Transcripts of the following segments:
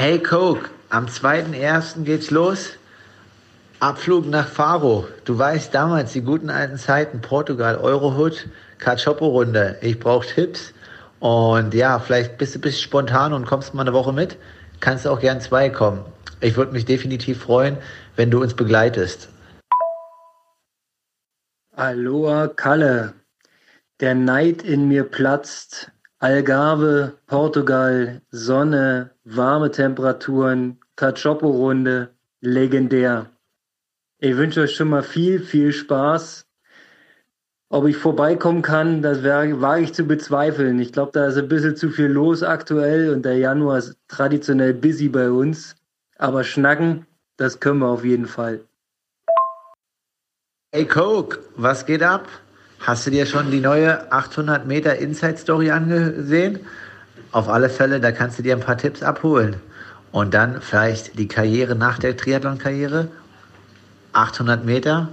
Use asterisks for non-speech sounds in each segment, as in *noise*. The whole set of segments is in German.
Hey Coke, am 2.1. geht's los. Abflug nach Faro. Du weißt damals die guten alten Zeiten, Portugal, Eurohood, Cachopo-Runde. Ich brauche Tipps. Und ja, vielleicht bist du ein bisschen spontan und kommst mal eine Woche mit. Kannst auch gern zwei kommen. Ich würde mich definitiv freuen, wenn du uns begleitest. Aloha Kalle. Der Neid in mir platzt. Algarve, Portugal, Sonne, warme Temperaturen, Cachopo-Runde, legendär. Ich wünsche euch schon mal viel, viel Spaß. Ob ich vorbeikommen kann, das wage ich zu bezweifeln. Ich glaube, da ist ein bisschen zu viel los aktuell und der Januar ist traditionell busy bei uns. Aber schnacken, das können wir auf jeden Fall. Hey Coke, was geht ab? Hast du dir schon die neue 800 Meter Inside Story angesehen? Auf alle Fälle, da kannst du dir ein paar Tipps abholen. Und dann vielleicht die Karriere nach der Triathlon-Karriere 800 Meter.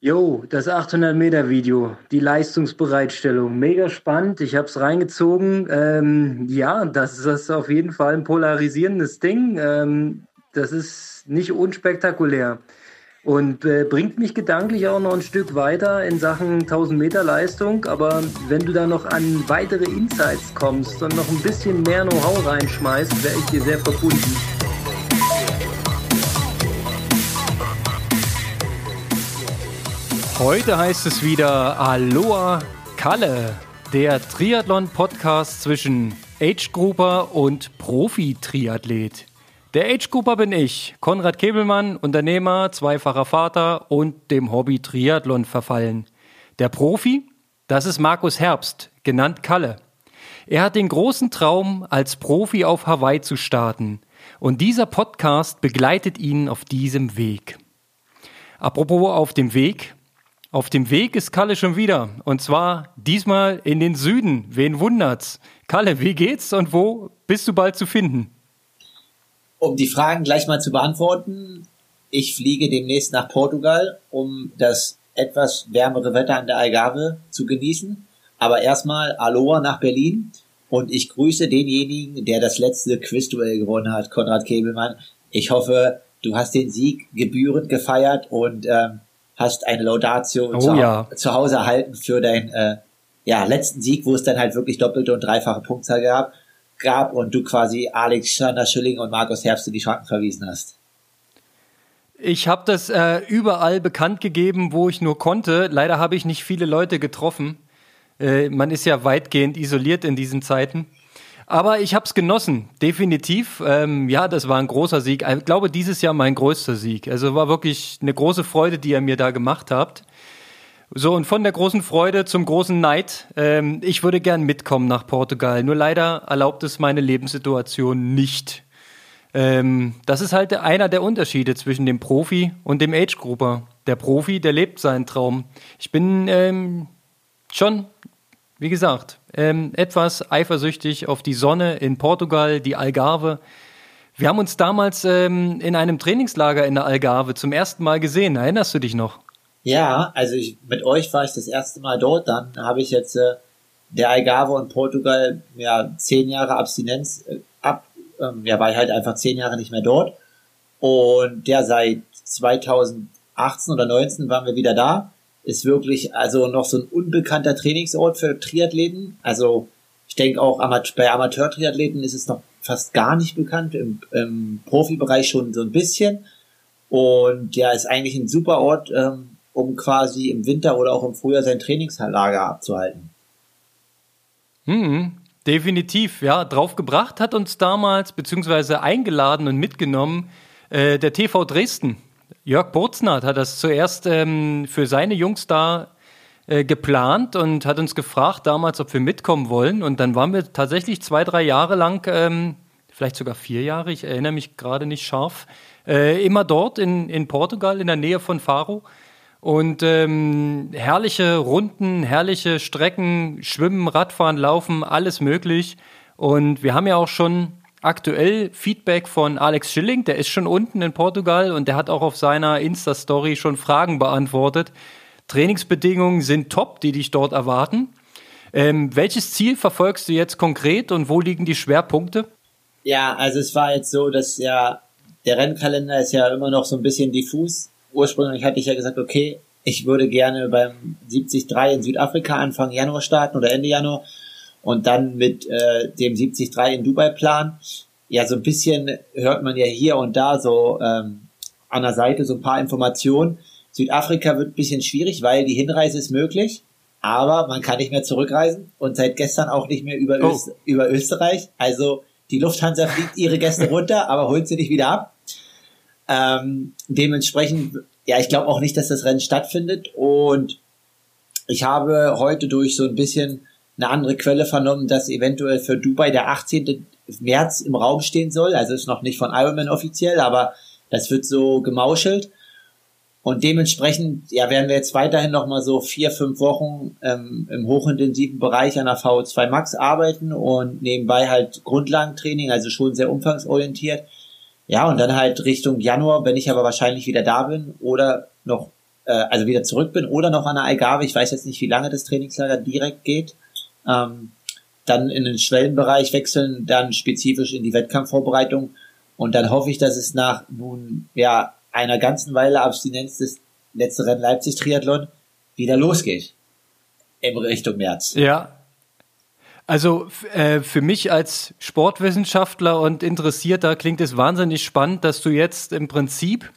Jo, das 800 Meter Video, die Leistungsbereitstellung, mega spannend. Ich habe es reingezogen. Ähm, ja, das ist auf jeden Fall ein polarisierendes Ding. Ähm, das ist nicht unspektakulär und äh, bringt mich gedanklich auch noch ein Stück weiter in Sachen 1000 Meter Leistung. Aber wenn du da noch an weitere Insights kommst und noch ein bisschen mehr Know-how reinschmeißt, wäre ich dir sehr verbunden. Heute heißt es wieder Aloha Kalle, der Triathlon-Podcast zwischen Age-Grouper und Profi-Triathlet. Der Age-Grouper bin ich, Konrad Kebelmann, Unternehmer, zweifacher Vater und dem Hobby Triathlon verfallen. Der Profi, das ist Markus Herbst, genannt Kalle. Er hat den großen Traum, als Profi auf Hawaii zu starten. Und dieser Podcast begleitet ihn auf diesem Weg. Apropos auf dem Weg, auf dem Weg ist Kalle schon wieder. Und zwar diesmal in den Süden. Wen wundert's? Kalle, wie geht's und wo bist du bald zu finden? Um die Fragen gleich mal zu beantworten, ich fliege demnächst nach Portugal, um das etwas wärmere Wetter an der Algarve zu genießen. Aber erstmal Aloha nach Berlin und ich grüße denjenigen, der das letzte Quizduell gewonnen hat, Konrad Kebelmann. Ich hoffe, du hast den Sieg gebührend gefeiert und ähm, hast eine Laudatio oh, zu, ja. zu, Hause erhalten für deinen äh, ja, letzten Sieg, wo es dann halt wirklich doppelte und dreifache Punktzahl gab, gab und du quasi Alexander Schilling und Markus Herbst in die Schranken verwiesen hast. Ich habe das äh, überall bekannt gegeben, wo ich nur konnte. Leider habe ich nicht viele Leute getroffen. Äh, man ist ja weitgehend isoliert in diesen Zeiten. Aber ich habe es genossen, definitiv. Ähm, ja, das war ein großer Sieg. Ich glaube, dieses Jahr mein größter Sieg. Also war wirklich eine große Freude, die ihr mir da gemacht habt. So, und von der großen Freude zum großen Neid. Ähm, ich würde gern mitkommen nach Portugal. Nur leider erlaubt es meine Lebenssituation nicht. Ähm, das ist halt einer der Unterschiede zwischen dem Profi und dem Age-Grupper. Der Profi, der lebt seinen Traum. Ich bin ähm, schon wie gesagt, ähm, etwas eifersüchtig auf die Sonne in Portugal, die Algarve. Wir haben uns damals ähm, in einem Trainingslager in der Algarve zum ersten Mal gesehen. Erinnerst du dich noch? Ja, also ich, mit euch war ich das erste Mal dort. Dann habe ich jetzt äh, der Algarve und Portugal ja zehn Jahre Abstinenz äh, ab. Ähm, ja, war ich halt einfach zehn Jahre nicht mehr dort. Und der seit 2018 oder 19 waren wir wieder da ist wirklich also noch so ein unbekannter Trainingsort für Triathleten. Also ich denke auch bei Amateur-Triathleten ist es noch fast gar nicht bekannt, im, im Profibereich schon so ein bisschen. Und ja, ist eigentlich ein super Ort, ähm, um quasi im Winter oder auch im Frühjahr sein Trainingslager abzuhalten. Mhm, definitiv, ja. Draufgebracht hat uns damals, beziehungsweise eingeladen und mitgenommen, äh, der TV Dresden. Jörg Burznat hat das zuerst ähm, für seine Jungs da äh, geplant und hat uns gefragt damals, ob wir mitkommen wollen. Und dann waren wir tatsächlich zwei, drei Jahre lang, ähm, vielleicht sogar vier Jahre, ich erinnere mich gerade nicht scharf, äh, immer dort in, in Portugal, in der Nähe von Faro. Und ähm, herrliche Runden, herrliche Strecken, Schwimmen, Radfahren, Laufen, alles möglich. Und wir haben ja auch schon aktuell Feedback von Alex Schilling, der ist schon unten in Portugal und der hat auch auf seiner Insta-Story schon Fragen beantwortet. Trainingsbedingungen sind top, die dich dort erwarten. Ähm, welches Ziel verfolgst du jetzt konkret und wo liegen die Schwerpunkte? Ja, also es war jetzt so, dass ja der Rennkalender ist ja immer noch so ein bisschen diffus. Ursprünglich hatte ich ja gesagt, okay, ich würde gerne beim 73 in Südafrika Anfang Januar starten oder Ende Januar und dann mit äh, dem 73 in Dubai planen. Ja, so ein bisschen hört man ja hier und da so ähm, an der Seite so ein paar Informationen. Südafrika wird ein bisschen schwierig, weil die Hinreise ist möglich, aber man kann nicht mehr zurückreisen und seit gestern auch nicht mehr über, oh. Öst über Österreich. Also die Lufthansa fliegt ihre Gäste runter, aber holt sie nicht wieder ab. Ähm, dementsprechend, ja, ich glaube auch nicht, dass das Rennen stattfindet. Und ich habe heute durch so ein bisschen eine andere Quelle vernommen, dass eventuell für Dubai der 18. März im Raum stehen soll. Also ist noch nicht von Ironman offiziell, aber das wird so gemauschelt. Und dementsprechend ja, werden wir jetzt weiterhin noch mal so vier, fünf Wochen ähm, im hochintensiven Bereich an der VO2 Max arbeiten und nebenbei halt Grundlagentraining, also schon sehr umfangsorientiert. Ja, und dann halt Richtung Januar, wenn ich aber wahrscheinlich wieder da bin oder noch, äh, also wieder zurück bin oder noch an der Algarve, ich weiß jetzt nicht, wie lange das Trainingslager direkt geht, ähm, dann in den Schwellenbereich wechseln, dann spezifisch in die Wettkampfvorbereitung und dann hoffe ich, dass es nach nun ja einer ganzen Weile Abstinenz des letzten Rennen Leipzig Triathlon wieder losgeht. In Richtung März. Ja. Also äh, für mich als Sportwissenschaftler und Interessierter klingt es wahnsinnig spannend, dass du jetzt im Prinzip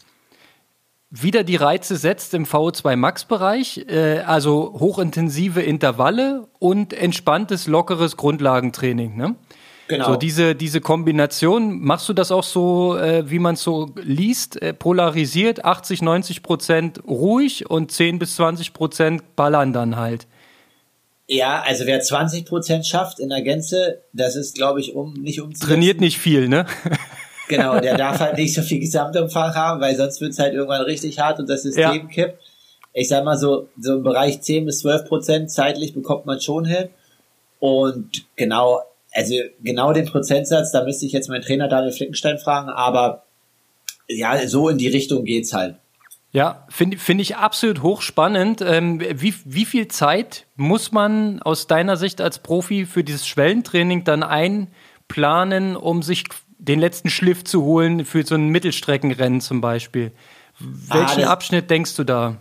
wieder die Reize setzt im VO2 Max Bereich, äh, also hochintensive Intervalle und entspanntes, lockeres Grundlagentraining. Ne? Genau. So diese, diese Kombination, machst du das auch so, äh, wie man es so liest, äh, polarisiert, 80, 90 Prozent ruhig und 10 bis 20 Prozent ballern dann halt? Ja, also wer 20 Prozent schafft in der Gänze, das ist, glaube ich, um nicht um Trainiert nicht viel, ne? *laughs* genau, der darf halt nicht so viel Gesamtumfang haben, weil sonst wird es halt irgendwann richtig hart und das System ja. kippt. Ich sag mal so, so im Bereich 10 bis 12 Prozent zeitlich bekommt man schon hin. Und genau, also genau den Prozentsatz, da müsste ich jetzt meinen Trainer Daniel Flickenstein fragen, aber ja, so in die Richtung geht's halt. Ja, finde find ich absolut hochspannend. Ähm, wie, wie viel Zeit muss man aus deiner Sicht als Profi für dieses Schwellentraining dann einplanen, um sich den letzten Schliff zu holen für so ein Mittelstreckenrennen zum Beispiel? Welchen ah, Abschnitt denkst du da?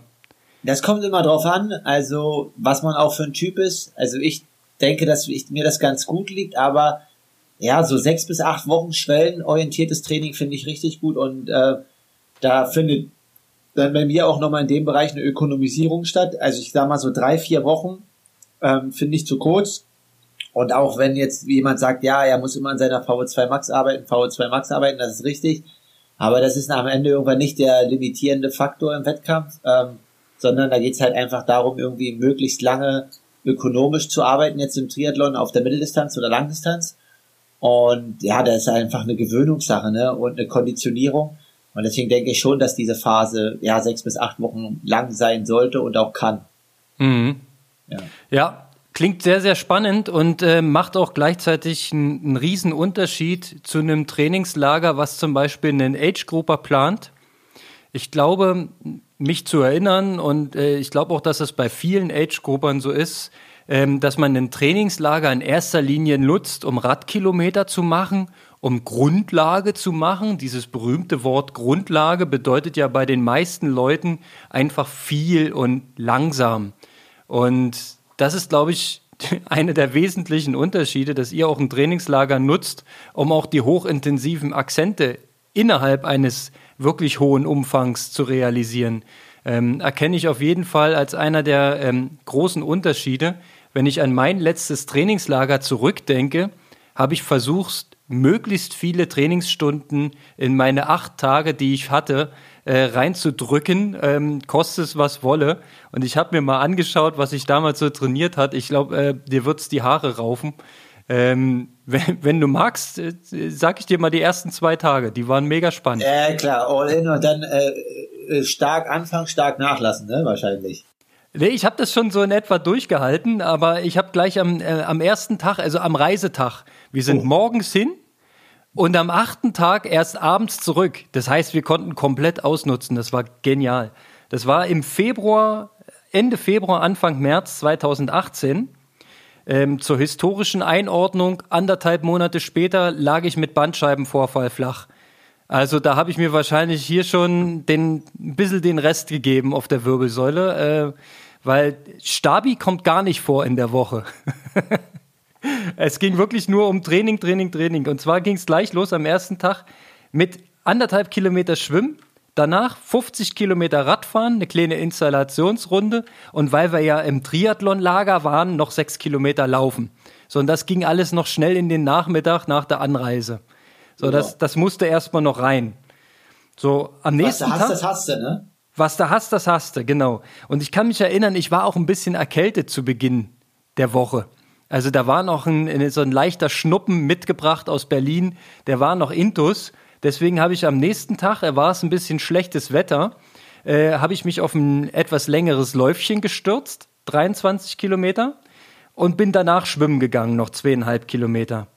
Das kommt immer drauf an, also was man auch für ein Typ ist. Also ich denke, dass ich, mir das ganz gut liegt, aber ja, so sechs bis acht Wochen schwellenorientiertes Training finde ich richtig gut und äh, da findet dann bei mir auch nochmal in dem Bereich eine Ökonomisierung statt. Also ich sag mal so drei, vier Wochen ähm, finde ich zu kurz. Und auch wenn jetzt jemand sagt, ja, er muss immer an seiner VO2 Max arbeiten, VO2 Max arbeiten, das ist richtig. Aber das ist am Ende irgendwann nicht der limitierende Faktor im Wettkampf, ähm, sondern da geht's halt einfach darum, irgendwie möglichst lange ökonomisch zu arbeiten jetzt im Triathlon auf der Mitteldistanz oder Langdistanz. Und ja, das ist einfach eine Gewöhnungssache ne? und eine Konditionierung. Und deswegen denke ich schon, dass diese Phase ja sechs bis acht Wochen lang sein sollte und auch kann. Mhm. Ja. ja. klingt sehr, sehr spannend und äh, macht auch gleichzeitig einen, riesen Unterschied zu einem Trainingslager, was zum Beispiel einen Age-Grupper plant. Ich glaube, mich zu erinnern und äh, ich glaube auch, dass es bei vielen Age-Gruppern so ist, ähm, dass man ein Trainingslager in erster Linie nutzt, um Radkilometer zu machen, um Grundlage zu machen. Dieses berühmte Wort Grundlage bedeutet ja bei den meisten Leuten einfach viel und langsam. Und das ist, glaube ich, *laughs* eine der wesentlichen Unterschiede, dass ihr auch ein Trainingslager nutzt, um auch die hochintensiven Akzente innerhalb eines wirklich hohen Umfangs zu realisieren, ähm, erkenne ich auf jeden Fall als einer der ähm, großen Unterschiede. Wenn ich an mein letztes Trainingslager zurückdenke, habe ich versucht, möglichst viele Trainingsstunden in meine acht Tage, die ich hatte, äh, reinzudrücken, ähm, koste es was wolle. Und ich habe mir mal angeschaut, was ich damals so trainiert hat. Ich glaube, äh, dir wird's die Haare raufen. Ähm, *laughs* wenn, wenn, du magst, äh, sag ich dir mal die ersten zwei Tage, die waren mega spannend. Ja, klar, all in und dann äh, äh stark anfangen, stark nachlassen, ne, wahrscheinlich. Nee, ich habe das schon so in etwa durchgehalten, aber ich habe gleich am, äh, am ersten Tag, also am Reisetag, wir sind oh. morgens hin und am achten Tag erst abends zurück. Das heißt, wir konnten komplett ausnutzen. Das war genial. Das war im Februar, Ende Februar, Anfang März 2018. Ähm, zur historischen Einordnung, anderthalb Monate später lag ich mit Bandscheibenvorfall flach. Also da habe ich mir wahrscheinlich hier schon den, ein bisschen den Rest gegeben auf der Wirbelsäule, äh, weil Stabi kommt gar nicht vor in der Woche. *laughs* es ging wirklich nur um Training, Training, Training. Und zwar ging es gleich los am ersten Tag mit anderthalb Kilometer Schwimmen, danach 50 Kilometer Radfahren, eine kleine Installationsrunde und weil wir ja im Triathlon-Lager waren, noch sechs Kilometer laufen. So, und das ging alles noch schnell in den Nachmittag nach der Anreise. So, ja. das, das musste erstmal noch rein. So, am nächsten Was du hast, Tag, das hast du, ne? Was du hast, das hast du, genau. Und ich kann mich erinnern, ich war auch ein bisschen erkältet zu Beginn der Woche. Also da war noch ein, so ein leichter Schnuppen mitgebracht aus Berlin, der war noch intus. Deswegen habe ich am nächsten Tag, er war es ein bisschen schlechtes Wetter, äh, habe ich mich auf ein etwas längeres Läufchen gestürzt, 23 Kilometer, und bin danach schwimmen gegangen, noch zweieinhalb Kilometer.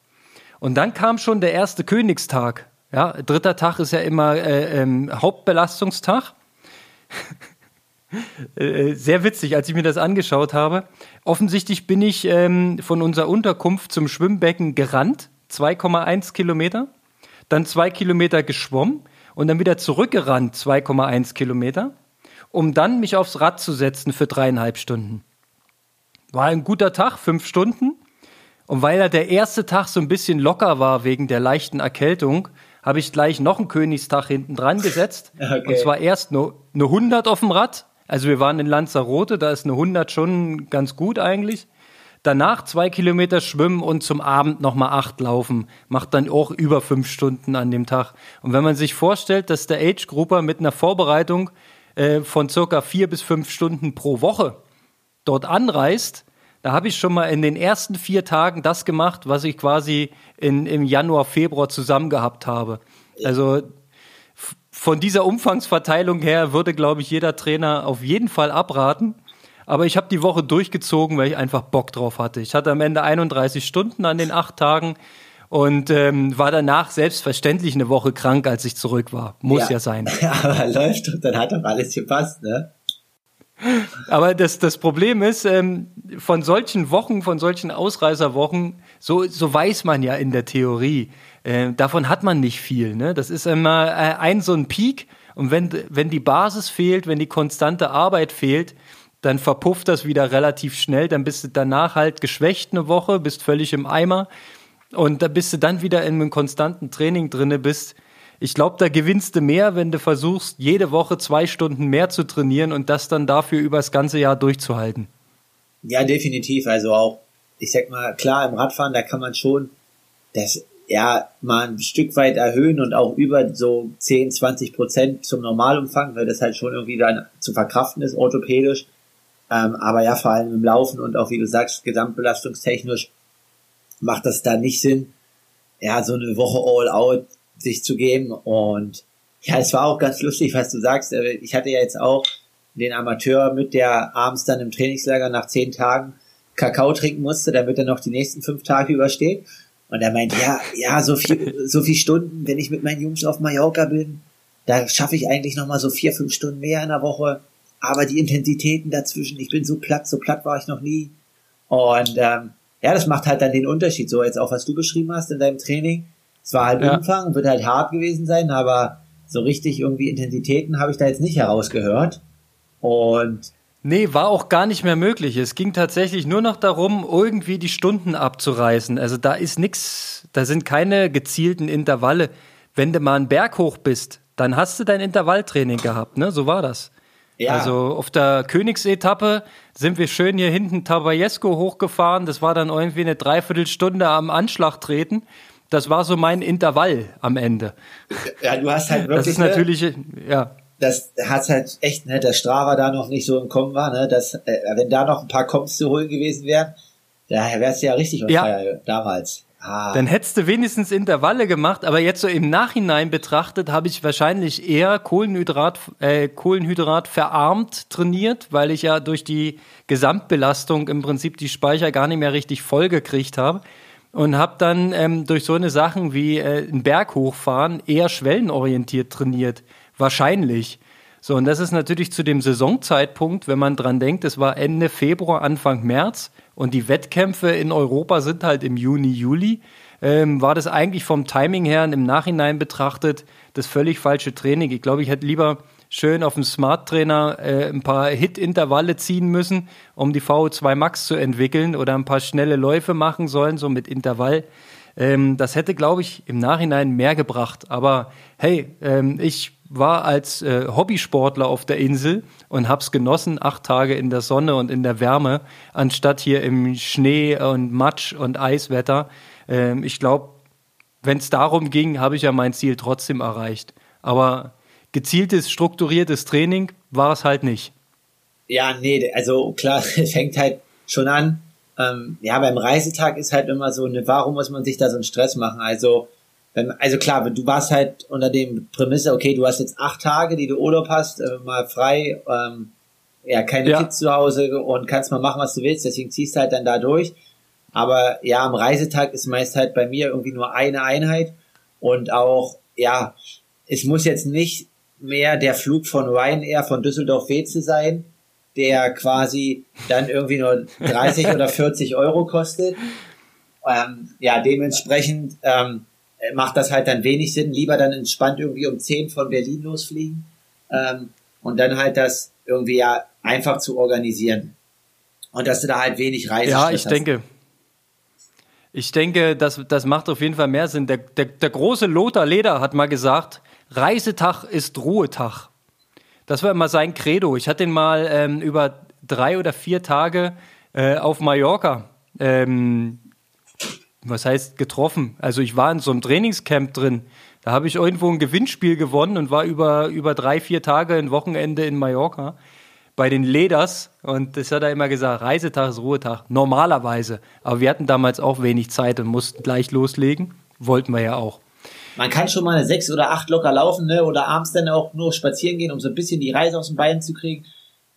Und dann kam schon der erste Königstag. Ja, dritter Tag ist ja immer äh, ähm, Hauptbelastungstag. *laughs* Äh, sehr witzig, als ich mir das angeschaut habe. Offensichtlich bin ich ähm, von unserer Unterkunft zum Schwimmbecken gerannt, 2,1 Kilometer, dann zwei Kilometer geschwommen und dann wieder zurückgerannt, 2,1 Kilometer, um dann mich aufs Rad zu setzen für dreieinhalb Stunden. War ein guter Tag, fünf Stunden. Und weil er der erste Tag so ein bisschen locker war wegen der leichten Erkältung, habe ich gleich noch einen Königstag hinten dran gesetzt. *laughs* Okay. Und zwar erst eine, eine 100 auf dem Rad also wir waren in Lanzarote, da ist eine 100 schon ganz gut eigentlich. Danach zwei Kilometer schwimmen und zum Abend nochmal acht laufen. Macht dann auch über fünf Stunden an dem Tag. Und wenn man sich vorstellt, dass der Age-Grupper mit einer Vorbereitung äh, von circa vier bis fünf Stunden pro Woche dort anreist, da habe ich schon mal in den ersten vier Tagen das gemacht, was ich quasi in, im Januar, Februar zusammen gehabt habe. Also von dieser Umfangsverteilung her würde, glaube ich, jeder Trainer auf jeden Fall abraten. Aber ich habe die Woche durchgezogen, weil ich einfach Bock drauf hatte. Ich hatte am Ende 31 Stunden an den acht Tagen und ähm, war danach selbstverständlich eine Woche krank, als ich zurück war. Muss ja, ja sein. *laughs* Ja, aber läuft und dann hat doch alles gepasst, ne? Aber das, das Problem ist, ähm, von solchen Wochen, von solchen Ausreißerwochen, so, so weiß man ja in der Theorie, äh, davon hat man nicht viel. Ne? Das ist immer äh, ein so ein Peak. Und wenn, wenn die Basis fehlt, wenn die konstante Arbeit fehlt, dann verpufft das wieder relativ schnell. Dann bist du danach halt geschwächt eine Woche, bist völlig im Eimer. Und da bist du dann wieder in einem konstanten Training drinne bist. Ich glaube, da gewinnst du mehr, wenn du versuchst, jede Woche zwei Stunden mehr zu trainieren und das dann dafür über das ganze Jahr durchzuhalten. Ja, definitiv. Also auch, ich sag mal, klar, im Radfahren, da kann man schon das ja mal ein Stück weit erhöhen und auch über so 10, 20 Prozent zum Normalumfang, weil das halt schon irgendwie dann zu verkraften ist, orthopädisch. Ähm, aber ja, vor allem im Laufen und auch, wie du sagst, gesamtbelastungstechnisch macht das da nicht Sinn, ja, so eine Woche all out sich zu geben. Und ja, es war auch ganz lustig, was du sagst. Äh, ich hatte ja jetzt auch den Amateur mit, der abends dann im Trainingslager nach zehn Tagen Kakao trinken musste, damit er noch die nächsten fünf Tage übersteht. Und er meint, ja, ja, so viel, so viel Stunden, wenn ich mit meinen Jungs auf Mallorca bin, da schaffe ich eigentlich nochmal so vier, fünf Stunden mehr in der Woche. Aber die Intensitäten dazwischen, ich bin so platt, so platt war ich noch nie. Und ähm, ja, das macht halt dann den Unterschied. So jetzt auch, was du beschrieben hast in deinem Training. Es war halt ja. Umfang, wird halt hart gewesen sein, aber so richtig irgendwie Intensitäten habe ich da jetzt nicht herausgehört. Und Nee, war auch gar nicht mehr möglich. Es ging tatsächlich nur noch darum, irgendwie die Stunden abzureißen. Also da ist nix, da sind keine gezielten Intervalle. Wenn du mal einen Berg hoch bist, dann hast du dein Intervalltraining gehabt, ne? So war das. Ja. Also auf der Königsetappe sind wir schön hier hinten Tabajesco hochgefahren. Das war dann irgendwie eine Dreiviertelstunde am Anschlag treten. Das war so mein Intervall am Ende. Ja, du hast halt wirklich. Das ist natürlich, ja das hat halt echt, ne, dass Strava da noch nicht so im Kommen war, ne, dass, äh, wenn da noch ein paar Koms zu holen gewesen wären, da wär's ja richtig ja. damals. Ah. Dann hättest du wenigstens Intervalle gemacht, aber jetzt so im Nachhinein betrachtet habe ich wahrscheinlich eher Kohlenhydrat, äh, Kohlenhydrat verarmt trainiert, weil ich ja durch die Gesamtbelastung im Prinzip die Speicher gar nicht mehr richtig voll gekriegt habe und habe dann ähm, durch so eine Sachen wie äh, einen Berg hochfahren eher schwellenorientiert trainiert. Wahrscheinlich. So, und das ist natürlich zu dem Saisonzeitpunkt, wenn man dran denkt, es war Ende Februar, Anfang März, und die Wettkämpfe in Europa sind halt im Juni, Juli, ähm, war das eigentlich vom Timing her im Nachhinein betrachtet das völlig falsche Training. Ich glaube, ich hätte lieber schön auf dem Smart Trainer äh, ein paar Hit-Intervalle ziehen müssen, um die VO2 Max zu entwickeln oder ein paar schnelle Läufe machen sollen, so mit Intervall. Ähm, das hätte, glaube ich, im Nachhinein mehr gebracht. Aber hey, ähm, ich war als äh, Hobbysportler auf der Insel und hab's genossen, acht Tage in der Sonne und in der Wärme, anstatt hier im Schnee und Matsch und Eiswetter. Ähm, ich glaube, wenn es darum ging, habe ich ja mein Ziel trotzdem erreicht. Aber gezieltes, strukturiertes Training war es halt nicht. Ja, nee, also klar, es *laughs* fängt halt schon an. Ähm, ja, beim Reisetag ist halt immer so, ne, warum muss man sich da so einen Stress machen? Also also klar, du warst halt unter dem Prämisse, okay, du hast jetzt acht Tage, die du Urlaub hast, äh, mal frei, ähm, ja, keine ja. Kids zu Hause und kannst mal machen, was du willst, deswegen ziehst du halt dann da durch. Aber ja, am Reisetag ist meist halt bei mir irgendwie nur eine Einheit und auch, ja, es muss jetzt nicht mehr der Flug von Ryanair von Düsseldorf Weze sein, der quasi dann irgendwie nur 30 *laughs* oder 40 Euro kostet. Ähm, ja, dementsprechend, ähm, äh, macht das halt dann wenig Sinn. Lieber dann entspannt irgendwie um 10 von Berlin losfliegen ähm, und dann halt das irgendwie ja einfach zu organisieren. Und dass du da halt wenig Reise Ja, ich hast. denke. Ich denke, das, das macht auf jeden Fall mehr Sinn. Der, der, der große Lothar Leder hat mal gesagt, Reisetag ist Ruhetag. Das war immer sein Credo. Ich hatte ihn mal ähm, über drei oder vier Tage äh, auf Mallorca ähm, was heißt getroffen? Also ich war in so einem Trainingscamp drin. Da habe ich irgendwo ein Gewinnspiel gewonnen und war über, über drei, vier Tage ein Wochenende in Mallorca bei den Leders. Und das hat er immer gesagt, Reisetag ist Ruhetag. Normalerweise. Aber wir hatten damals auch wenig Zeit und mussten gleich loslegen. Wollten wir ja auch. Man kann schon mal eine sechs oder acht locker laufen, ne? Oder abends dann auch nur spazieren gehen, um so ein bisschen die Reise aus den Beinen zu kriegen.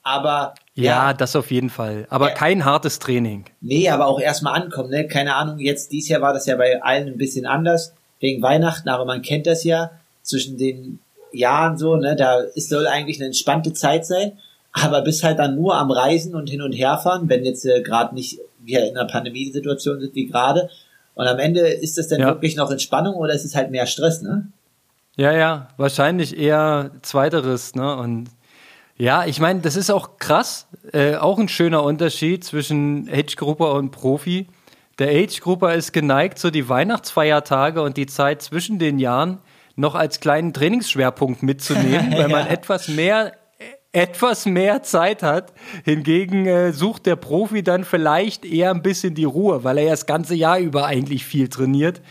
Aber ja, ja, das auf jeden Fall. Aber ja. kein hartes Training. Nee, aber auch erstmal ankommen, ne? Keine Ahnung, jetzt dieses Jahr war das ja bei allen ein bisschen anders, wegen Weihnachten, aber man kennt das ja zwischen den Jahren so, ne? Da ist, soll eigentlich eine entspannte Zeit sein, aber bist halt dann nur am Reisen und hin und her fahren, wenn jetzt äh, gerade nicht wir in einer Pandemiesituation sind wie gerade. Und am Ende ist das dann ja. wirklich noch Entspannung oder ist es halt mehr Stress, ne? Ja, ja, wahrscheinlich eher zweiteres, ne? Und ja, ich meine, das ist auch krass, äh, auch ein schöner Unterschied zwischen Age-Grupper und Profi. Der Age-Grupper ist geneigt, so die Weihnachtsfeiertage und die Zeit zwischen den Jahren noch als kleinen Trainingsschwerpunkt mitzunehmen, *laughs* weil man ja. etwas mehr etwas mehr Zeit hat. Hingegen äh, sucht der Profi dann vielleicht eher ein bisschen die Ruhe, weil er ja das ganze Jahr über eigentlich viel trainiert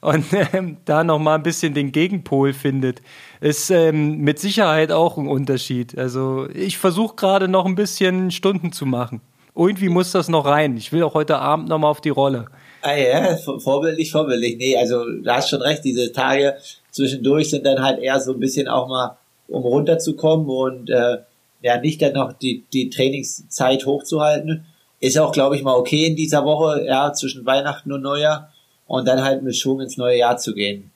und *laughs* ähm, da noch mal ein bisschen den Gegenpol findet, ist ähm, mit Sicherheit auch ein Unterschied. Also ich versuche gerade noch ein bisschen Stunden zu machen. Irgendwie muss das noch rein. Ich will auch heute Abend noch mal auf die Rolle. Ah ja, vorbildlich, vorbildlich. Nee, also du hast schon recht, diese Tage zwischendurch sind dann halt eher so ein bisschen auch mal, um runterzukommen und äh, ja, nicht dann noch die, die Trainingszeit hochzuhalten. Ist auch, glaube ich, mal okay in dieser Woche, ja, zwischen Weihnachten und Neujahr und dann halt mit Schwung ins neue Jahr zu gehen.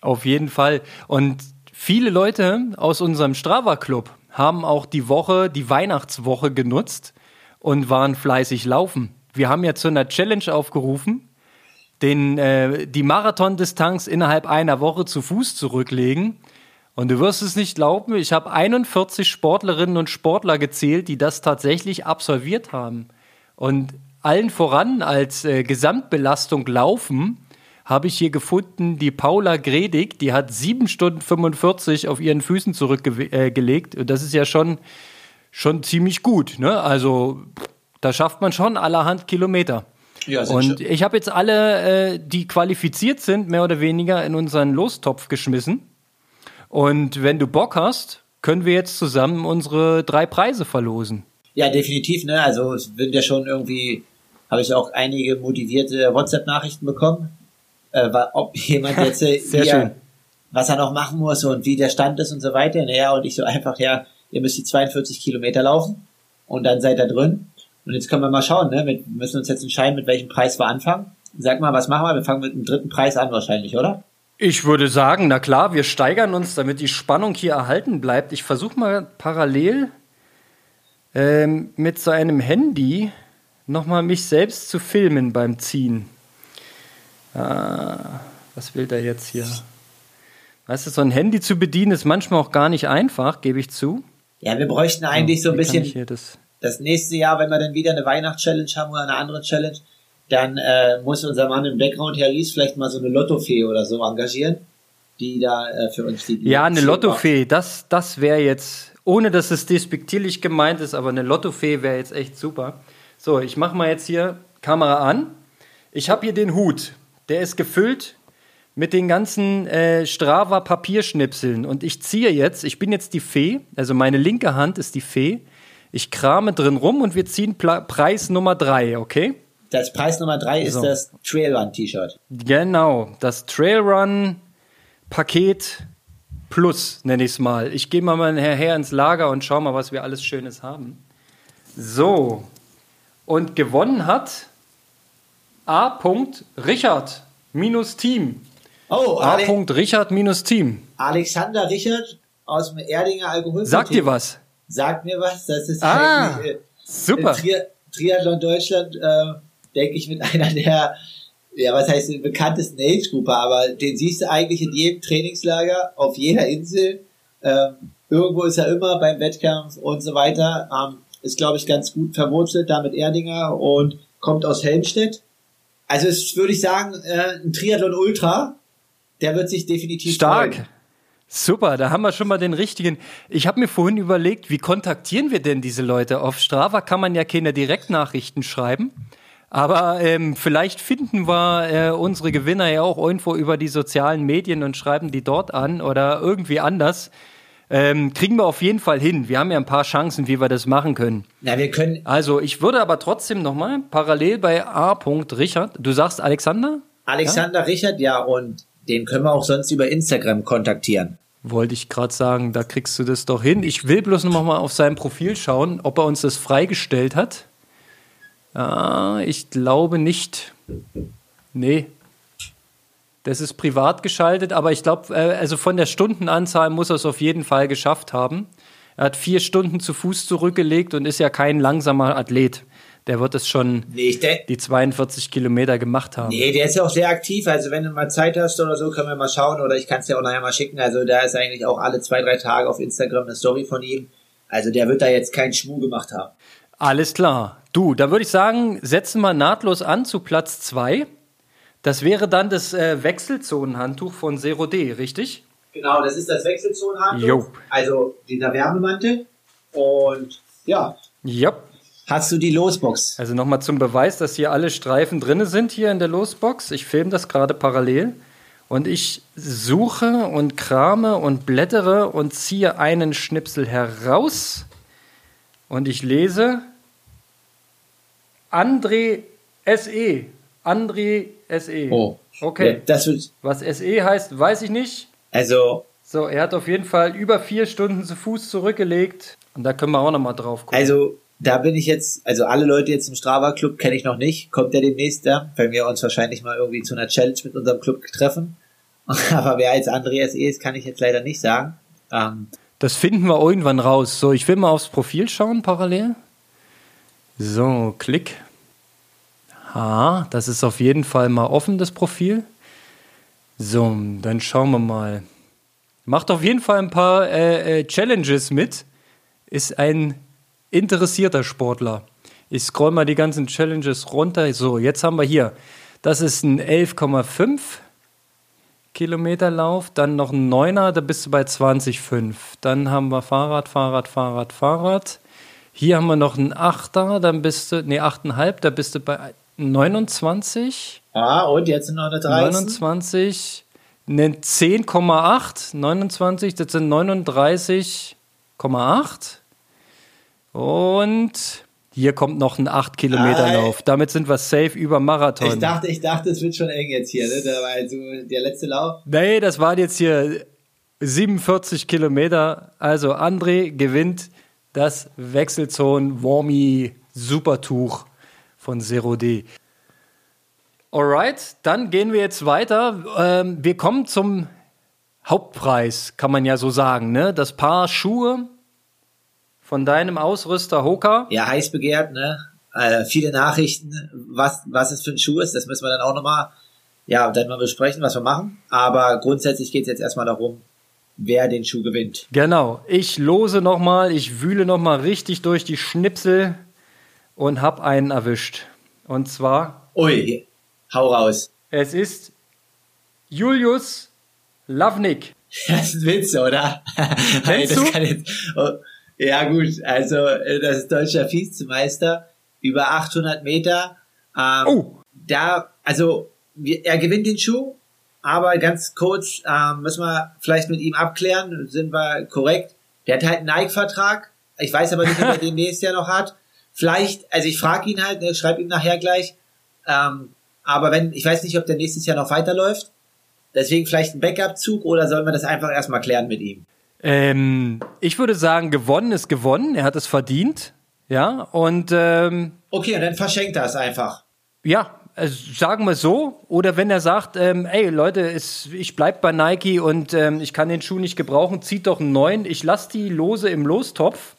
Auf jeden Fall. Und viele Leute aus unserem Strava-Club haben auch die Woche, die Weihnachtswoche genutzt und waren fleißig laufen. Wir haben ja zu einer Challenge aufgerufen, den, äh, die Marathondistanz innerhalb einer Woche zu Fuß zurücklegen. Und du wirst es nicht glauben, ich habe 41 Sportlerinnen und Sportler gezählt, die das tatsächlich absolviert haben. Und allen voran als äh, Gesamtbelastung laufen, habe ich hier gefunden, die Paula Gredig, die hat sieben Stunden 45 auf ihren Füßen zurückgelegt. Äh, Und das ist ja schon, schon ziemlich gut. Ne? Also da schafft man schon allerhand Kilometer. Ja, und ich habe jetzt alle, äh, die qualifiziert sind, mehr oder weniger in unseren Lostopf geschmissen. Und wenn du Bock hast, können wir jetzt zusammen unsere drei Preise verlosen. Ja, definitiv. Ne? Also es sind ja schon irgendwie habe ich auch einige motivierte WhatsApp-Nachrichten bekommen, äh, ob *laughs* jemand jetzt äh, hier, was er noch machen muss und wie der Stand ist und so weiter. Naja, und ich so einfach, ja, ihr müsst die 42 Kilometer laufen und dann seid ihr drin. Und jetzt können wir mal schauen, ne? Wir müssen uns jetzt entscheiden, mit welchem Preis wir anfangen. Sag mal, was machen wir? Wir fangen mit dem dritten Preis an wahrscheinlich, oder? Ich würde sagen, na klar, wir steigern uns, damit die Spannung hier erhalten bleibt. Ich versuche mal parallel ähm, mit so einem Handy nochmal mich selbst zu filmen beim Ziehen. Ah, was will der jetzt hier? Weißt du, so ein Handy zu bedienen ist manchmal auch gar nicht einfach, gebe ich zu. Ja, wir bräuchten eigentlich so ein Wie kann bisschen das das nächste Jahr, wenn wir dann wieder eine Weihnachtschallenge haben oder eine andere Challenge, dann äh, muss unser Mann im Background, Herr Ries, vielleicht mal so eine Lottofee oder so engagieren, die da äh, für uns die. Ja, eine Lottofee, das, das wäre jetzt, ohne dass es despektierlich gemeint ist, aber eine Lottofee wäre jetzt echt super. So, ich mache mal jetzt hier Kamera an. Ich habe hier den Hut. Der ist gefüllt mit den ganzen äh, Strava Papierschnipseln. Und ich ziehe jetzt, ich bin jetzt die Fee, also meine linke Hand ist die Fee. Ich krame drin rum und wir ziehen Pla Preis Nummer drei, okay? Das Preis Nummer drei ist So. das Trailrun-T-Shirt. Genau, das Trailrun Paket Plus nenne ich es mal. Ich gehe mal nachher ins Lager und schau mal, was wir alles Schönes haben. So, und gewonnen hat A. Richard minus Team. Oh, A. Ale Richard minus Team. Alexander Richard aus dem Erdinger Alkohol. Sagt dir was? Sagt mir was. Das ist Ah, eigentlich, äh, Super. Tri Triathlon Deutschland, äh, denke ich, mit einer der, ja, was heißt, den bekanntesten Age-Gruppe, aber den siehst du eigentlich in jedem Trainingslager, auf jeder Insel. Ähm, irgendwo ist er immer beim Wettkampf und so weiter. Ähm, ist, glaube ich, ganz gut verwurzelt da mit Erdinger und kommt aus Helmstedt. Also ist, würde ich sagen, äh, ein Triathlon Ultra, der wird sich definitiv Stark. freuen. Super, da haben wir schon mal den richtigen. Ich habe mir vorhin überlegt, wie kontaktieren wir denn diese Leute? Auf Strava kann man ja keine Direktnachrichten schreiben. Aber ähm, vielleicht finden wir äh, unsere Gewinner ja auch irgendwo über die sozialen Medien und schreiben die dort an oder irgendwie anders. Ähm, kriegen wir auf jeden Fall hin. Wir haben ja ein paar Chancen, wie wir das machen können. Na, wir können, Also ich würde aber trotzdem nochmal parallel bei A. Richard, du sagst Alexander? Alexander Richard, ja, und den können wir auch sonst über Instagram kontaktieren. Wollte ich gerade sagen, da kriegst du das doch hin. Ich will bloß noch mal auf sein Profil schauen, ob er uns das freigestellt hat. Ah, ich glaube nicht. Nee. Das ist privat geschaltet, aber ich glaube, äh, also von der Stundenanzahl muss er es auf jeden Fall geschafft haben. Er hat vier Stunden zu Fuß zurückgelegt und ist ja kein langsamer Athlet. Der wird es schon Nee, die 42 Kilometer gemacht haben. nee, der ist ja auch sehr aktiv. Also wenn du mal Zeit hast oder so, können wir mal schauen oder ich kann es dir auch nachher mal schicken. Also da ist eigentlich auch alle zwei, drei Tage auf Instagram eine Story von ihm. Also der wird da jetzt keinen Schmuh gemacht haben. Alles klar. Du, da würde ich sagen, setzen wir nahtlos an zu Platz 2. Das wäre dann das äh, Wechselzonenhandtuch von Zero D, richtig? Genau, das ist das Wechselzonenhandtuch. Jo. Also dieser Wärmemantel. Und ja, Ja. hast du die Losbox? Also nochmal zum Beweis, dass hier alle Streifen drin sind hier in der Losbox. Ich filme das gerade parallel. Und ich suche und krame und blättere und ziehe einen Schnipsel heraus. Und ich lese André SE. André SE. Oh. Okay. Ja, Was SE heißt, weiß ich nicht. also, So, er hat auf jeden Fall über vier Stunden zu Fuß zurückgelegt. Und da können wir auch nochmal drauf gucken. also, da bin ich jetzt, also alle Leute jetzt im Strava Club kenne ich noch nicht. Kommt der demnächst da, wenn wir uns wahrscheinlich mal irgendwie zu einer Challenge mit unserem Club treffen. *laughs* Aber wer als Andreas E ist, kann ich jetzt leider nicht sagen. Ähm, Das finden wir irgendwann raus. So, ich will mal aufs Profil schauen parallel. So, Klick. Ha, das ist auf jeden Fall mal offen, das Profil. So, dann schauen wir mal. Macht auf jeden Fall ein paar äh, äh, Challenges mit. Ist ein interessierter Sportler. Ich scroll mal die ganzen Challenges runter. So, jetzt haben wir hier. Das ist ein 11,5 Kilometerlauf, dann noch ein Neuner, da bist du bei 20,5. Dann haben wir Fahrrad, Fahrrad, Fahrrad, Fahrrad. Hier haben wir noch einen Achter, dann bist du, nee, 8,5, da bist du bei 29, ah, und jetzt sind noch eine 13. 29, eine 10,8, 29, das sind 39,8. Und hier kommt noch ein 8 Kilometer Lauf. Damit sind wir safe über Marathon. Ich dachte, ich dachte, es wird schon eng jetzt hier, ne? Da war also der letzte Lauf. Nee, das waren jetzt hier 47 Kilometer. Also André gewinnt das Wechselzone Warmy Supertuch von Zero D. Alright, dann gehen wir jetzt weiter. Ähm, wir kommen zum Hauptpreis, kann man ja so sagen. Ne? Das Paar Schuhe von deinem Ausrüster Hoka. Ja, heiß begehrt, ne? äh, viele Nachrichten, was, was es für ein Schuh ist. Das müssen wir dann auch nochmal, ja, dann mal besprechen, was wir machen. Aber grundsätzlich geht es jetzt erstmal darum, wer den Schuh gewinnt. Genau. Ich lose nochmal, ich wühle nochmal richtig durch die Schnipsel und hab einen erwischt. Und zwar. Ui, hau raus. Es ist Julius Lavnik. Das ist ein Witz, oder? Kennst das du? kann jetzt, oh, ja gut, also äh, das ist deutscher Vizemeister über 800 Meter. Ähm, Oh. Da, also er gewinnt den Schuh, aber ganz kurz ähm, müssen wir vielleicht mit ihm abklären, sind wir korrekt. Der hat halt einen Nike-Vertrag. Ich weiß aber nicht, ob er *laughs* den nächstes Jahr noch hat. Vielleicht, also ich frage ihn halt, ne, schreibe ihm nachher gleich. Ähm, aber wenn, ich weiß nicht, ob der nächstes Jahr noch weiterläuft. Deswegen vielleicht ein Backup-Zug oder sollen wir das einfach erstmal klären mit ihm? Ähm, ich würde sagen, gewonnen ist gewonnen. Er hat es verdient. Ja, und ähm, Okay, und dann verschenkt er es einfach. ja, also sagen wir so. Oder wenn er sagt, ähm, ey Leute, es, ich bleib bei Nike und ähm, ich kann den Schuh nicht gebrauchen, zieht doch einen neuen. Ich lasse die Lose im Lostopf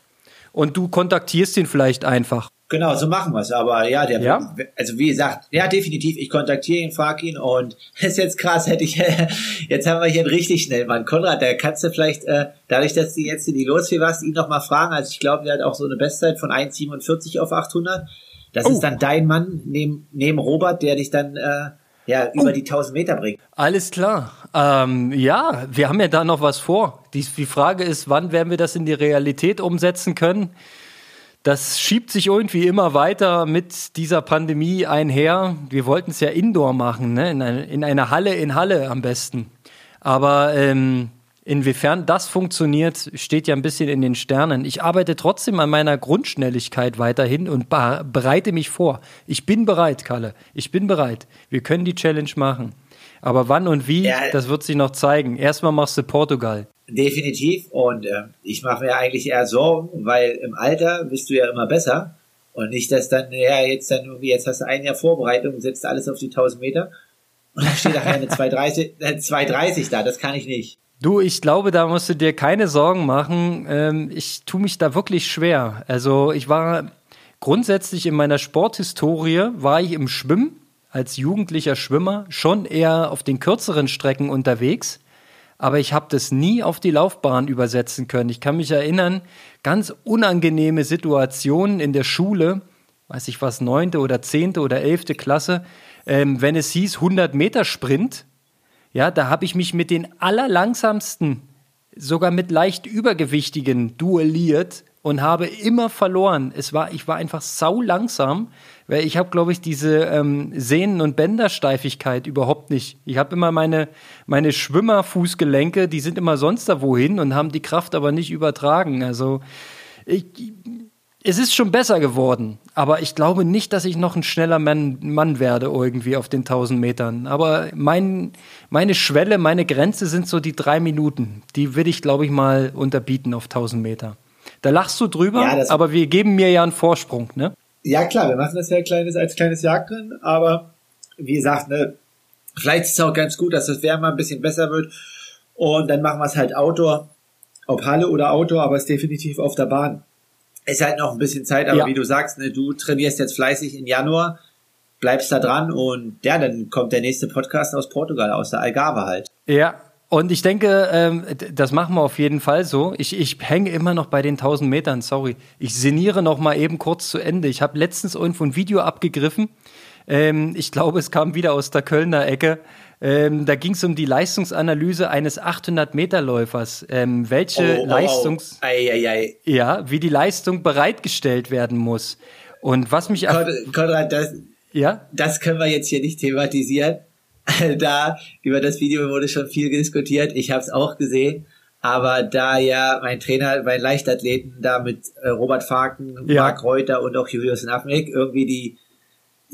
und du kontaktierst ihn vielleicht einfach. Genau, so machen wir es. Aber ja, der, Ja? also wie gesagt, ja, definitiv. Ich kontaktiere ihn, frage ihn und *laughs* ist jetzt krass, hätte ich, *laughs* jetzt haben wir hier einen richtig schnellen Mann. Konrad, der kannst du vielleicht, äh, dadurch, dass du jetzt in die Losfee warst, ihn noch mal fragen. Also ich glaube, der hat auch so eine Bestzeit von 1,47 auf 800. Das Oh. ist dann dein Mann neben, neben Robert, der dich dann, äh, ja, über die 1000 Meter bringt. Alles klar. Ähm, ja, wir haben ja da noch was vor. Die, die Frage ist, wann werden wir das in die Realität umsetzen können? Das schiebt sich irgendwie immer weiter mit dieser Pandemie einher. Wir wollten es ja indoor machen, ne? in, eine, in einer Halle in Halle am besten. Aber ähm, inwiefern das funktioniert, steht ja ein bisschen in den Sternen. Ich arbeite trotzdem an meiner Grundschnelligkeit weiterhin und be bereite mich vor. Ich bin bereit, Kalle. Ich bin bereit. Wir können die Challenge machen. Aber wann und wie, Ja. das wird sich noch zeigen. Erstmal machst du Portugal. Definitiv. Und äh, ich mache mir eigentlich eher Sorgen, weil im Alter bist du ja immer besser. Und nicht, dass dann, ja, jetzt dann irgendwie, jetzt hast du ein Jahr Vorbereitung, setzt alles auf die 1000 Meter. Und dann steht nachher eine 230, äh, 230 da. Das kann ich nicht. Du, ich glaube, da musst du dir keine Sorgen machen. Ähm, ich tue mich da wirklich schwer. Also ich war grundsätzlich in meiner Sporthistorie, war ich im Schwimmen als jugendlicher Schwimmer schon eher auf den kürzeren Strecken unterwegs. Aber ich habe das nie auf die Laufbahn übersetzen können. Ich kann mich erinnern, ganz unangenehme Situationen in der Schule, weiß ich was, neunte oder zehnte oder elfte Klasse, ähm, wenn es hieß 100 Meter Sprint, ja, da habe ich mich mit den allerlangsamsten, sogar mit leicht übergewichtigen duelliert und habe immer verloren. Es war, ich war einfach sau langsam, weil ich habe, glaube ich, diese ähm, Sehnen- und Bändersteifigkeit überhaupt nicht. Ich habe immer meine, meine Schwimmerfußgelenke, die sind immer sonst da wohin und haben die Kraft aber nicht übertragen. Also ich, es ist schon besser geworden, aber ich glaube nicht, dass ich noch ein schneller Mann, Mann werde irgendwie auf den 1000 Metern. Aber mein, meine Schwelle, meine Grenze sind so die drei Minuten. Die will ich, glaube ich, mal unterbieten auf 1000 Meter. Da lachst du drüber, Ja, aber wir geben mir ja einen Vorsprung, ne? Ja, klar, wir machen das ja kleines, als kleines Jagdrennen, aber wie gesagt, ne, vielleicht ist es auch ganz gut, dass das Wärme ein bisschen besser wird. Und dann machen wir es halt Outdoor, ob Halle oder Outdoor, aber es ist definitiv auf der Bahn. Ist halt noch ein bisschen Zeit, aber Ja. wie du sagst, ne, du trainierst jetzt fleißig im Januar, bleibst da dran und ja, dann kommt der nächste Podcast aus Portugal, aus der Algarve halt. Ja, und ich denke, ähm, das machen wir auf jeden Fall so. Ich, ich hänge immer noch bei den 1000 Metern, sorry. Ich sinniere noch mal eben kurz zu Ende. Ich habe letztens irgendwo ein Video abgegriffen. Ähm, ich glaube, es kam wieder aus der Kölner Ecke. Ähm, da ging es um die Leistungsanalyse eines 800-Meter-Läufers. Ähm, welche Leistungs... Ei, ei, ei. Ja, wie die Leistung bereitgestellt werden muss. Und was mich... erf- Kon- Konrad, das, Ja? das können wir jetzt hier nicht thematisieren. *laughs* Da über das Video wurde schon viel diskutiert. Ich habe es auch gesehen. Aber da ja mein Trainer bei Leichtathleten da mit äh, Robert Faken, Ja. Marc Reuter und auch Julius Nafnik irgendwie die,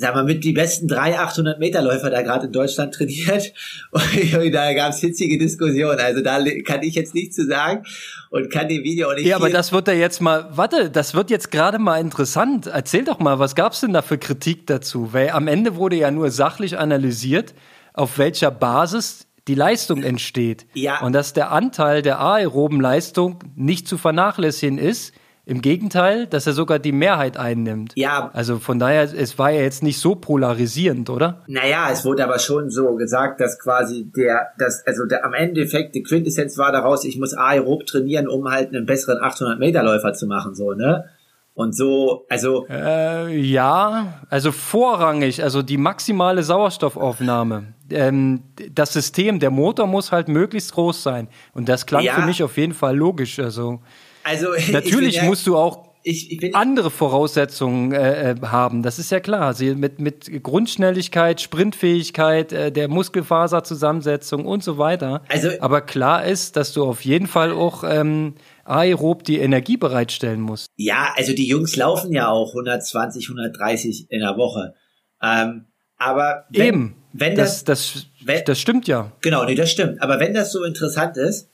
sagen wir mit die besten drei 800 Meter Läufer da gerade in Deutschland trainiert. *laughs* Und da gab es hitzige Diskussionen. Also da kann ich jetzt nichts zu sagen und kann dem Video auch nicht Ja, aber das wird ja jetzt mal, warte, das wird jetzt gerade mal interessant. Erzähl doch mal, was gab's denn da für Kritik dazu? Weil am Ende wurde ja nur sachlich analysiert, auf welcher Basis die Leistung entsteht. Ja. Und dass der Anteil der aeroben Leistung nicht zu vernachlässigen ist, Im Gegenteil, dass er sogar die Mehrheit einnimmt. Ja. Also von daher, es war ja jetzt nicht so polarisierend, oder? Naja, es wurde aber schon so gesagt, dass quasi der, das, also der, am Endeffekt die Quintessenz war daraus, ich muss aerob trainieren, um halt einen besseren 800 Meter Läufer zu machen, so, ne? Und so, also. Äh, ja, also vorrangig, also die maximale Sauerstoffaufnahme. Ähm, das System, der Motor muss halt möglichst groß sein. Und das klang Ja. für mich auf jeden Fall logisch. Also Also *laughs* ich natürlich ja- musst du auch ich, ich bin andere Voraussetzungen äh, äh, haben. Das ist ja klar. Sie mit, mit Grundschnelligkeit, Sprintfähigkeit, äh, der Muskelfaserzusammensetzung und so weiter. Also- Aber klar ist, dass du auf jeden Fall auch ähm, aerob die Energie bereitstellen musst. Ja, also die Jungs laufen ja auch 120, 130 in der Woche. Ähm, aber wenn, Eben. wenn das, das, das, wenn- das stimmt ja. genau, nee, das stimmt. Aber wenn das so interessant ist,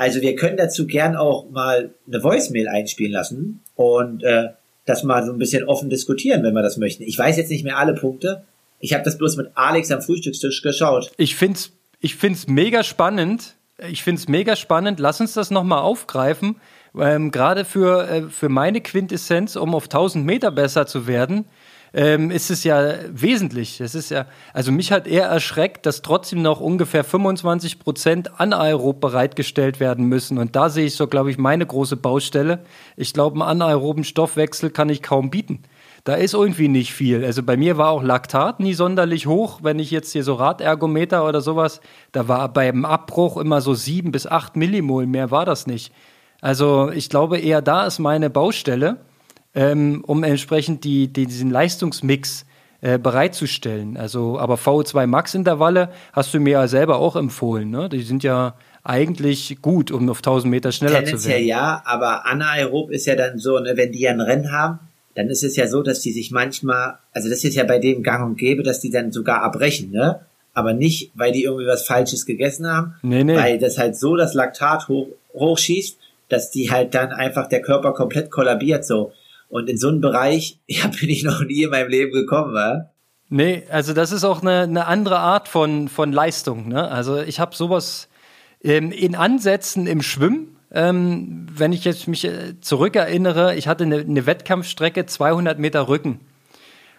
also wir können dazu gern auch mal eine Voicemail einspielen lassen und äh, das mal so ein bisschen offen diskutieren, wenn wir das möchten. Ich weiß jetzt nicht mehr alle Punkte. Ich habe das bloß mit Alex am Frühstückstisch geschaut. Ich find's, ich find's mega spannend. Ich find's mega spannend. Lass uns das nochmal aufgreifen. Ähm, Gerade für, äh, für meine Quintessenz, um auf 1000 Meter besser zu werden, ähm, ist es ja wesentlich. Es ist ja, also mich hat eher erschreckt, dass trotzdem noch ungefähr 25 Prozent anaerob bereitgestellt werden müssen. Und da sehe ich so, glaube ich, meine große Baustelle. Ich glaube, einen anaeroben Stoffwechsel kann ich kaum bieten. Da ist irgendwie nicht viel. Also bei mir war auch Laktat nie sonderlich hoch. Wenn ich jetzt hier so Radergometer oder sowas, da war beim Abbruch immer so sieben bis acht Millimol. Mehr war das nicht. Also ich glaube eher da ist meine Baustelle, ähm, um entsprechend die, die, diesen Leistungsmix äh, bereitzustellen. Also, aber VO2 Max Intervalle hast du mir ja selber auch empfohlen. Ne? Die sind ja eigentlich gut, um auf 1000 Meter schneller zu Tendenziell werden. ja, aber anaerob ist ja dann so, ne, wenn die ein Rennen haben, dann ist es ja so, dass die sich manchmal, also das ist ja bei dem gang und gäbe, dass die dann sogar abbrechen, ne? Aber nicht, weil die irgendwie was Falsches gegessen haben, Nee, nee. weil das halt so das Laktat hoch, hochschießt, dass die halt dann einfach der Körper komplett kollabiert so. Und in so einem Bereich, *laughs* ja, bin ich noch nie in meinem Leben gekommen, wa? Nee, also das ist auch eine, eine andere Art von, von Leistung. Ne? Also ich habe sowas ähm, in Ansätzen im Schwimmen. Ähm, wenn ich jetzt mich äh, zurückerinnere, ich hatte eine, eine Wettkampfstrecke 200 Meter Rücken.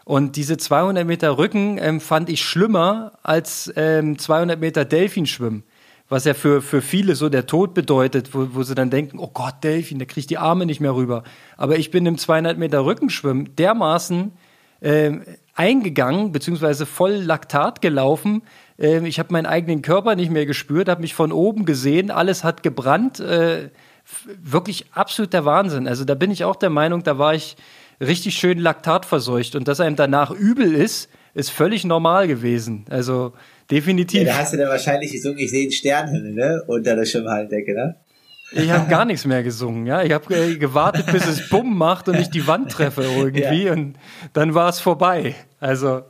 Und diese 200 Meter Rücken ähm, fand ich schlimmer als ähm, 200 Meter Delfinschwimmen. Was ja für, für viele so der Tod bedeutet, wo, wo sie dann denken, oh Gott, Delfin, der kriegt die Arme nicht mehr rüber. Aber ich bin im 200 Meter Rückenschwimmen dermaßen ähm, eingegangen, beziehungsweise voll Laktat gelaufen. Ähm, ich habe meinen eigenen Körper nicht mehr gespürt, habe mich von oben gesehen, alles hat gebrannt. Äh, wirklich absoluter Wahnsinn. Also da bin ich auch der Meinung, da war ich richtig schön laktatverseucht. Und dass einem danach übel ist, ist völlig normal gewesen. Also definitiv. Ja, da hast du dann wahrscheinlich gesungen, ich sehe einen Sternhimmel, ne? Unter der Schwimmhalldecke, ne? Ich habe gar nichts mehr gesungen, ja. Ich habe äh, gewartet, bis es Bumm macht und ich die Wand treffe irgendwie und dann war es vorbei. Also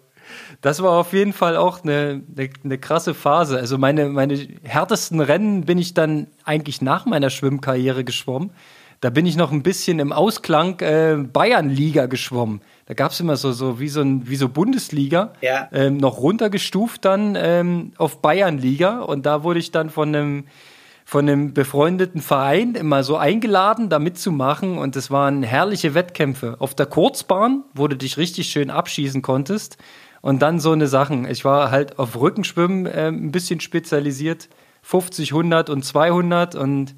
das war auf jeden Fall auch eine, eine, eine krasse Phase. Also meine, meine härtesten Rennen bin ich dann eigentlich nach meiner Schwimmkarriere geschwommen. Da bin ich noch ein bisschen im Ausklang äh, Bayernliga geschwommen. Da gab es immer so, so wie so ein, wie so Bundesliga, Ja. ähm, noch runtergestuft dann ähm, auf Bayernliga und da wurde ich dann von einem von einem befreundeten Verein immer so eingeladen, da mitzumachen. Und es waren herrliche Wettkämpfe. Auf der Kurzbahn, wo du dich richtig schön abschießen konntest. Und dann so eine Sachen. Ich war halt auf Rückenschwimmen äh, ein bisschen spezialisiert. 50, 100 und 200 und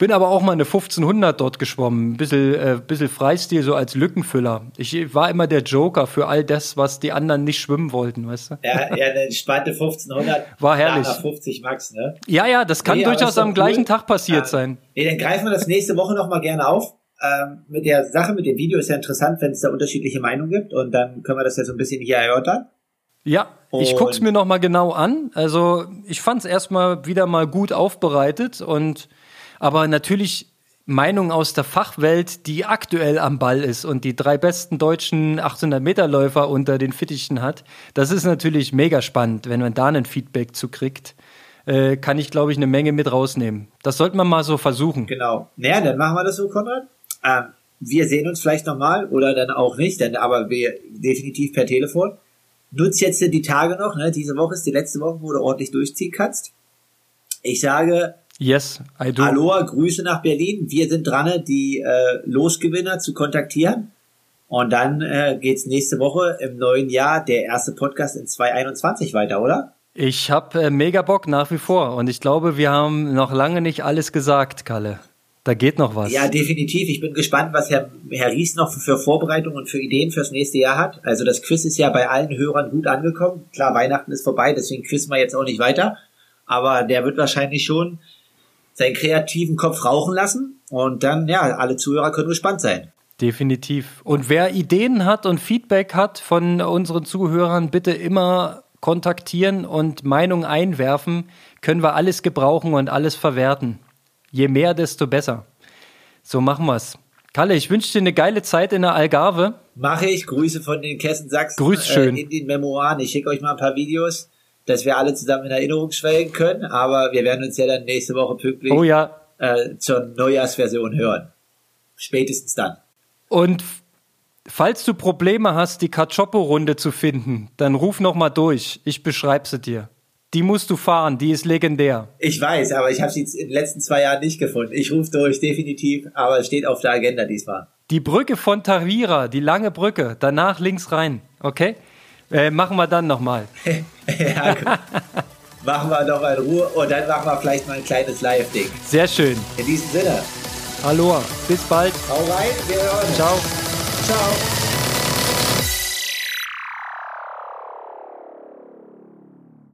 bin aber auch mal eine 1500 dort geschwommen. Ein bisschen, äh, bisschen Freistil, so als Lückenfüller. Ich war immer der Joker für all das, was die anderen nicht schwimmen wollten, weißt du? Ja, ja, eine entspannte 1500. War herrlich. Nach 50 Max, ne? Ja, ja, das kann Nee, durchaus am gleichen cool. Tag passiert Ja. sein. Nee, dann greifen wir das nächste Woche nochmal gerne auf. Ähm, mit der Sache, mit dem Video ist ja interessant, wenn es da unterschiedliche Meinungen gibt und dann können wir das ja so ein bisschen hier erörtern. Ja, ich Und- guck's mir noch mal genau an. Also ich fand's erstmal wieder mal gut aufbereitet und aber natürlich Meinung aus der Fachwelt, die aktuell am Ball ist und die drei besten deutschen 800 Meter Läufer unter den Fittichen hat. Das ist natürlich mega spannend, wenn man da einen Feedback zu kriegt. Äh, kann ich, glaube ich, eine Menge mit rausnehmen. Das sollte man mal so versuchen. Genau. Naja, dann machen wir das so, Konrad. Ähm, wir sehen uns vielleicht nochmal oder dann auch nicht, denn aber wir definitiv per Telefon. Nutz jetzt die Tage noch, ne? Diese Woche ist die letzte Woche, wo du ordentlich durchziehen kannst. Ich sage, Yes, I do. Aloha, Grüße nach Berlin. Wir sind dran, die äh, Losgewinner zu kontaktieren. Und dann äh, geht's nächste Woche im neuen Jahr, der erste Podcast in 2021 weiter, oder? Ich habe äh, mega Bock nach wie vor und ich glaube, wir haben noch lange nicht alles gesagt, Kalle. Da geht noch was. Ja, definitiv. Ich bin gespannt, was Herr, Herr Ries noch für Vorbereitungen und für Ideen fürs nächste Jahr hat. Also das Quiz ist ja bei allen Hörern gut angekommen. Klar, Weihnachten ist vorbei, deswegen quizzen wir jetzt auch nicht weiter. Aber der wird wahrscheinlich schon seinen kreativen Kopf rauchen lassen. Und dann, ja, alle Zuhörer können gespannt sein. Definitiv. Und wer Ideen hat und Feedback hat von unseren Zuhörern, bitte immer kontaktieren und Meinung einwerfen. Können wir alles gebrauchen und alles verwerten. Je mehr, desto besser. So machen wir's. Kalle, ich wünsche dir eine geile Zeit in der Algarve. Mache ich. Grüße von den Kessen Sachsen Grüß schön. Äh, in den Memoiren. Ich schicke euch mal ein paar Videos, dass wir alle zusammen in Erinnerung schwelgen können. Aber wir werden uns ja dann nächste Woche pünktlich Oh ja. äh, zur Neujahrsversion hören. Spätestens dann. Und falls du Probleme hast, die Cacioppo-Runde zu finden, dann ruf noch mal durch. Ich beschreibe sie dir. Die musst du fahren, die ist legendär. Ich weiß, aber ich habe sie in den letzten zwei Jahren nicht gefunden. Ich rufe durch, definitiv, aber es steht auf der Agenda diesmal. Die Brücke von Tavira, die lange Brücke, danach links rein, okay? Äh, machen wir dann nochmal. *laughs* *laughs* ja, machen wir noch mal in Ruhe und dann machen wir vielleicht mal ein kleines Live-Ding. Sehr schön. In diesem Sinne, Aloha, bis bald. hau rein, wir hören. Ciao. Ciao.